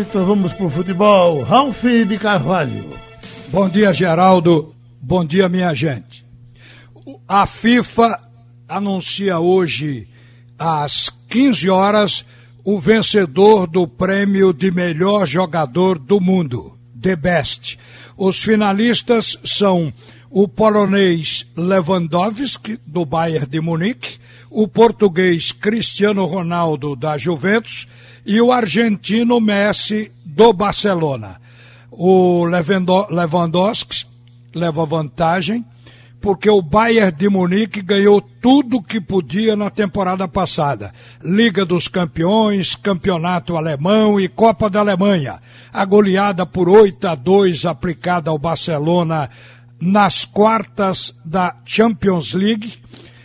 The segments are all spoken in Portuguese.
então vamos pro futebol. Ralf de Carvalho. Bom dia, Geraldo. Bom dia, minha gente. A FIFA anuncia hoje, às 15 horas, o vencedor do prêmio de melhor jogador do mundo, The Best. Os finalistas são o polonês Lewandowski, do Bayern de Munique, o português Cristiano Ronaldo, da Juventus, e o argentino Messi, do Barcelona. O Lewandowski leva vantagem, porque o Bayern de Munique ganhou tudo que podia na temporada passada. Liga dos Campeões, Campeonato Alemão e Copa da Alemanha. A goleada por 8 a 2 aplicada ao Barcelona nas quartas da Champions League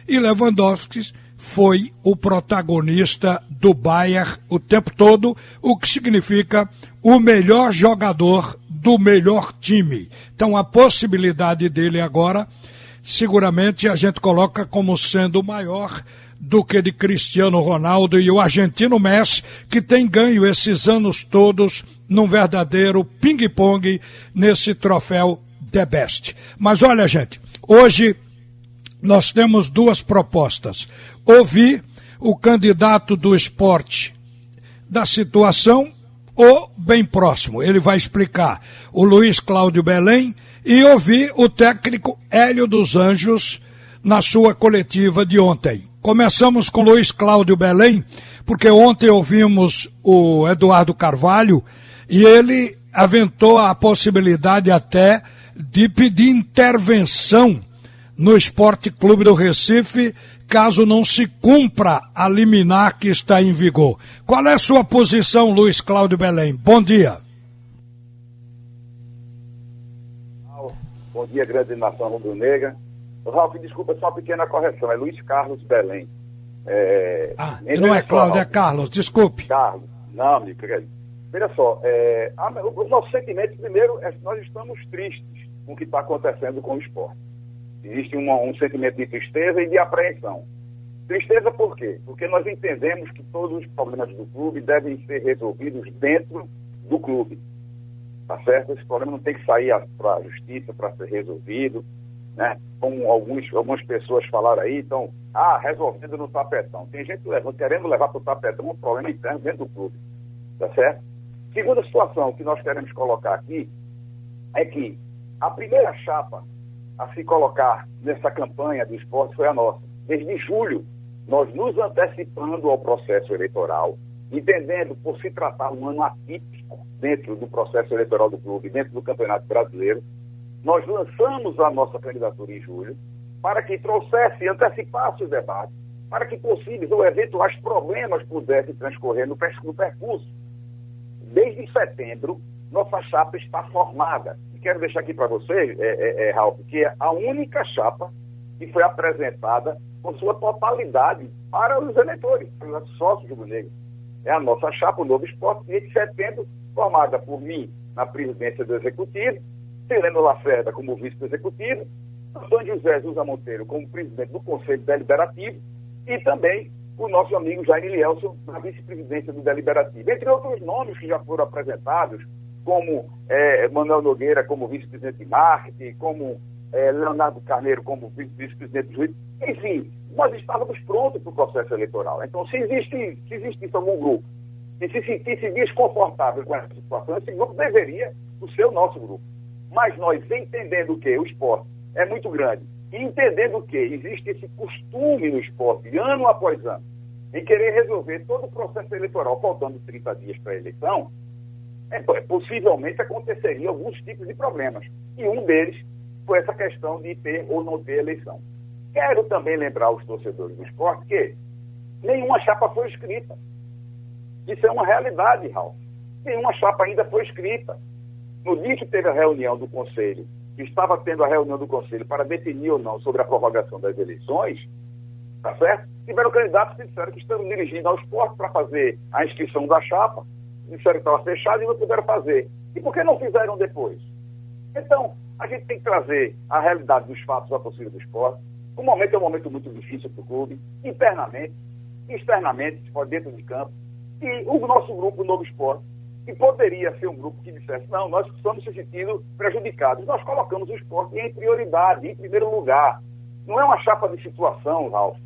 e Lewandowski foi o protagonista do Bayern o tempo todo, o que significa o melhor jogador do melhor time. Então a possibilidade dele agora, seguramente a gente coloca como sendo maior do que de Cristiano Ronaldo e o argentino Messi, que tem ganho esses anos todos num verdadeiro ping-pong nesse troféu The Best. Mas olha, gente, hoje nós temos duas propostas. Ouvir o candidato do esporte da situação ou bem próximo. Ele vai explicar o Luiz Cláudio Belém e ouvir o técnico Hélio dos Anjos na sua coletiva de ontem. Começamos com Luiz Cláudio Belém, porque ontem ouvimos o Eduardo Carvalho e ele aventou a possibilidade até de pedir intervenção no Esporte Clube do Recife, caso não se cumpra a liminar que está em vigor. Qual é a sua posição, Luiz Cláudio Belém? Bom dia. Bom dia, grande nação rubro-negra. Ralf, desculpa, só uma pequena correção, é Luiz Carlos Belém. É... Ah, não é Cláudio, é Carlos, desculpe. Carlos, não, querido. Veja só, é, a, os nossos sentimentos, primeiro, é que nós estamos tristes com o que está acontecendo com o esporte. Existe uma, um sentimento de tristeza e de apreensão. Tristeza por quê? Porque nós entendemos que todos os problemas do clube devem ser resolvidos dentro do clube. Tá certo? Esse problema não tem que sair para a justiça para ser resolvido. Né? Como alguns, algumas pessoas falaram aí, então, ah, resolvendo no tapetão. Tem gente levando, querendo levar para o tapetão um problema interno dentro do clube. Tá certo? Segunda situação que nós queremos colocar aqui é que a primeira chapa a se colocar nessa campanha do esporte foi a nossa. Desde julho, nós nos antecipando ao processo eleitoral, entendendo por se tratar um ano atípico dentro do processo eleitoral do clube, dentro do Campeonato Brasileiro, nós lançamos a nossa candidatura em julho para que trouxesse antecipasse o debate, para que possíveis ou eventuais problemas pudessem transcorrer no percurso. Desde setembro, nossa chapa está formada quero deixar aqui para você, é, é, é, Ralf, que é a única chapa que foi apresentada com sua totalidade para os eleitores, para os sócios do negro. É a nossa chapa, o Novo Esporte, de setembro, formada por mim na presidência do Executivo, Helena Lacerda como vice do Executivo, Antônio José Zusa Monteiro como presidente do Conselho Deliberativo e também o nosso amigo Jair Lielson na vice-presidência do Deliberativo. Entre outros nomes que já foram apresentados, como é, Manuel Nogueira como vice-presidente de marketing, como é, Leonardo Carneiro como vice-presidente de juiz. Enfim, nós estávamos prontos para o processo eleitoral. Então, se, existe, se existisse algum grupo que se sentisse desconfortável com essa situação, esse grupo deveria ser o nosso grupo. Mas nós, entendendo que o esporte é muito grande, e entendendo que existe esse costume no esporte, ano após ano, em querer resolver todo o processo eleitoral faltando 30 dias para a eleição, é, possivelmente aconteceria alguns tipos de problemas. E um deles foi essa questão de ter ou não ter eleição. Quero também lembrar os torcedores do esporte que nenhuma chapa foi escrita. Isso é uma realidade, Ralf. Nenhuma chapa ainda foi escrita. No dia que teve a reunião do Conselho, que estava tendo a reunião do Conselho para definir ou não sobre a prorrogação das eleições, tá certo? Tiveram candidatos que disseram que estão dirigindo ao esporte para fazer a inscrição da chapa disseram que estava fechado e não puderam fazer. E por que não fizeram depois? Então, a gente tem que trazer a realidade dos fatos da torcida do esporte. O momento é um momento muito difícil para o clube, internamente, externamente, dentro de campo. E o nosso grupo, o Novo Esporte, E poderia ser um grupo que dissesse, não, nós estamos se sentindo prejudicados. Nós colocamos o esporte em prioridade, em primeiro lugar. Não é uma chapa de situação, Ralf.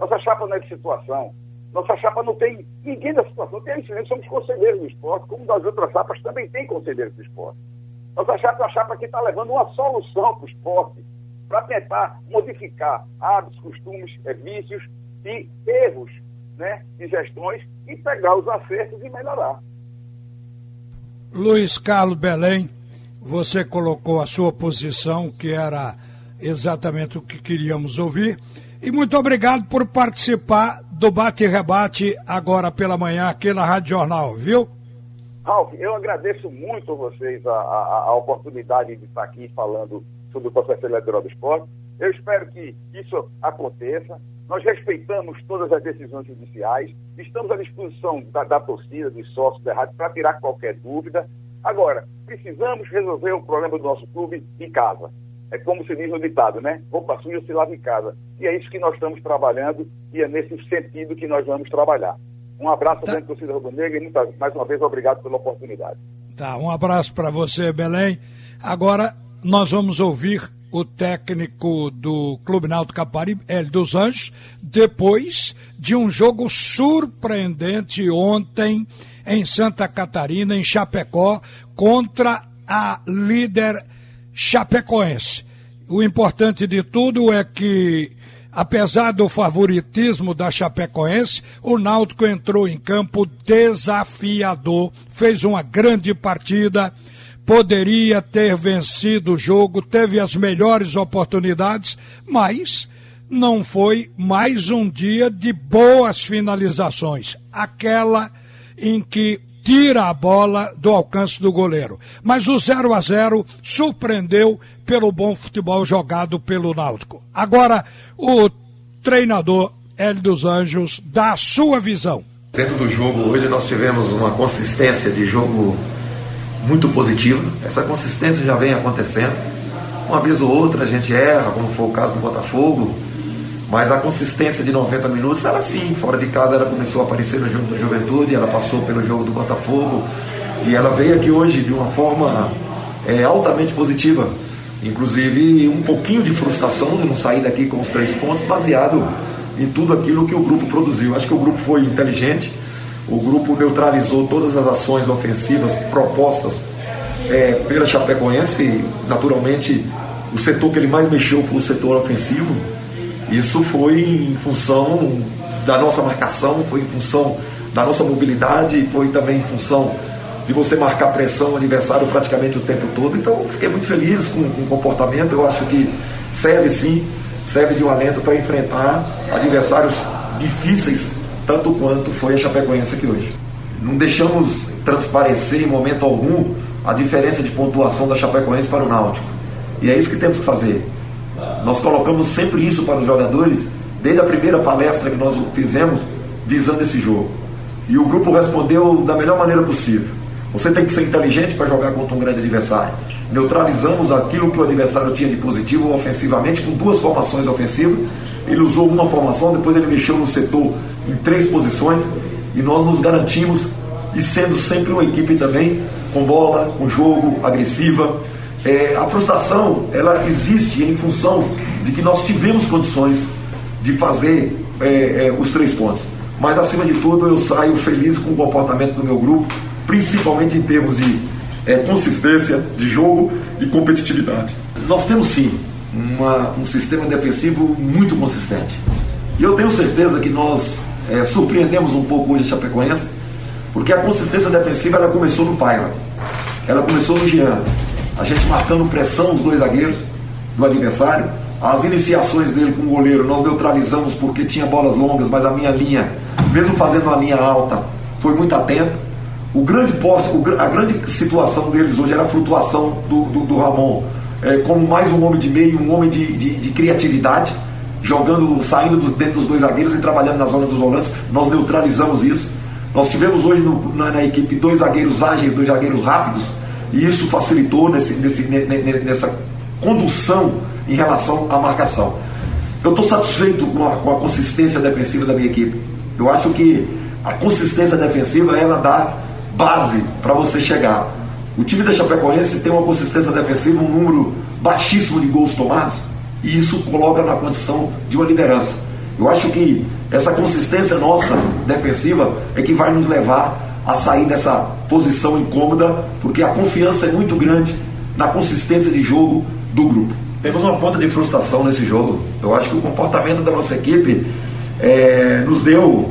Nossa chapa não é de situação. Nossa chapa não tem ninguém da situação. Tem a somos conselheiros do esporte, como das outras chapas também tem conselheiros do esporte. Nossa chapa é uma chapa que está levando uma solução para o esporte, para tentar modificar hábitos, costumes, é, vícios e erros né, de gestões e pegar os acertos e melhorar. Luiz Carlos Belém, você colocou a sua posição, que era exatamente o que queríamos ouvir. E muito obrigado por participar do bate-rebate agora pela manhã aqui na Rádio Jornal, viu? Ralf, eu agradeço muito a vocês a, a, a, oportunidade de estar aqui falando sobre o processo eleitoral do esporte. Eu espero que isso aconteça. Nós respeitamos todas as decisões judiciais, estamos à disposição da, da torcida, dos sócios da rádio, para tirar qualquer dúvida. Agora, precisamos resolver o problema do nosso clube em casa. É como se diz no ditado, né? Roupa suja se lava em casa. E é isso que nós estamos trabalhando e é nesse sentido que nós vamos trabalhar. Um abraço tá. à torcida rubro-negra e muita, mais uma vez obrigado pela oportunidade. Tá, um abraço para você, Belém. Agora nós vamos ouvir o técnico do Clube Náutico Capari, Hélio dos Anjos, depois de um jogo surpreendente ontem em Santa Catarina, em Chapecó, contra a líder chapecoense. O importante de tudo é que, apesar do favoritismo da Chapecoense, o Náutico entrou em campo desafiador, fez uma grande partida poderia ter vencido o jogo, teve as melhores oportunidades, mas não foi mais um dia de boas finalizações. Aquela em que tira a bola do alcance do goleiro. Mas o 0 a 0 surpreendeu pelo bom futebol jogado pelo Náutico. Agora, o treinador Hélio dos Anjos dá a sua visão. Dentro do jogo hoje nós tivemos uma consistência de jogo muito positiva. Essa consistência já vem acontecendo. Uma vez ou outra a gente erra, como foi o caso do Botafogo, mas a consistência de 90 minutos, ela sim, fora de casa ela começou a aparecer no jogo da Juventude, ela passou pelo jogo do Botafogo e ela veio aqui hoje de uma forma é, altamente positiva. Inclusive um pouquinho de frustração de não sair daqui com os três pontos, baseado em tudo aquilo que o grupo produziu. Acho que o grupo foi inteligente, o grupo neutralizou todas as ações ofensivas propostas é, pela Chapecoense e, naturalmente, o setor que ele mais mexeu foi o setor ofensivo. Isso foi em função da nossa marcação, foi em função da nossa mobilidade, foi também em função de você marcar pressão adversário praticamente o tempo todo. Então, fiquei muito feliz com, com o comportamento. Eu acho que serve sim, serve de um alento para enfrentar adversários difíceis tanto quanto foi a Chapecoense aqui hoje. Não deixamos transparecer em momento algum a diferença de pontuação da Chapecoense para o Náutico. E é isso que temos que fazer. Nós colocamos sempre isso para os jogadores, desde a primeira palestra que nós fizemos, visando esse jogo. E o grupo respondeu da melhor maneira possível. Você tem que ser inteligente para jogar contra um grande adversário. Neutralizamos aquilo que o adversário tinha de positivo ofensivamente, com duas formações ofensivas. Ele usou uma formação, depois ele mexeu no setor em três posições e nós nos garantimos e sendo sempre uma equipe também com bola, com jogo, agressiva. É, a frustração ela existe em função de que nós tivemos condições de fazer é, é, os três pontos. Mas acima de tudo eu saio feliz com o comportamento do meu grupo, principalmente em termos de é, consistência de jogo e competitividade. Nós temos sim uma, um sistema defensivo muito consistente. E eu tenho certeza que nós é, surpreendemos um pouco hoje a Chapecoense, porque a consistência defensiva ela começou no Paiva, ela começou no Jean, a gente marcando pressão os dois zagueiros do adversário, as iniciações dele com o goleiro nós neutralizamos porque tinha bolas longas, mas a minha linha, mesmo fazendo uma linha alta, foi muito atenta. O grande poste, a grande situação deles hoje era a flutuação do, do, do Ramon, é, como mais um homem de meio, um homem de, de, de criatividade jogando, saindo dos, dentro dos dois zagueiros e trabalhando na zona dos volantes. Nós neutralizamos isso. Nós tivemos hoje no, na, na, equipe dois zagueiros ágeis, dois zagueiros rápidos, e isso facilitou nesse, nesse, nessa condução em relação à marcação. Eu estou satisfeito com a, com a, consistência defensiva da minha equipe. Eu acho que a consistência defensiva ela dá base para você chegar. O time da Chapecoense tem uma consistência defensiva, um número baixíssimo de gols tomados, e isso coloca na condição de uma liderança. Eu acho que essa consistência nossa defensiva é que vai nos levar a sair dessa posição incômoda, porque a confiança é muito grande na consistência de jogo do grupo. Temos uma ponta de frustração nesse jogo. Eu acho que o comportamento da nossa equipe é, nos deu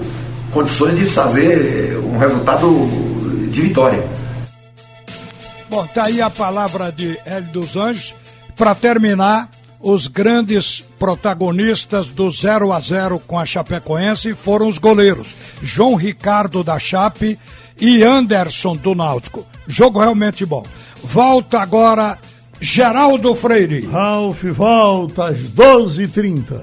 condições de fazer um resultado de vitória. Bom, tá aí a palavra de Hélio dos Anjos. Para terminar, os grandes protagonistas do 0 a 0 com a Chapecoense foram os goleiros João Ricardo da Chape e Anderson do Náutico. Jogo realmente bom. Volta agora Geraldo Freire. Ralf volta às 12h30.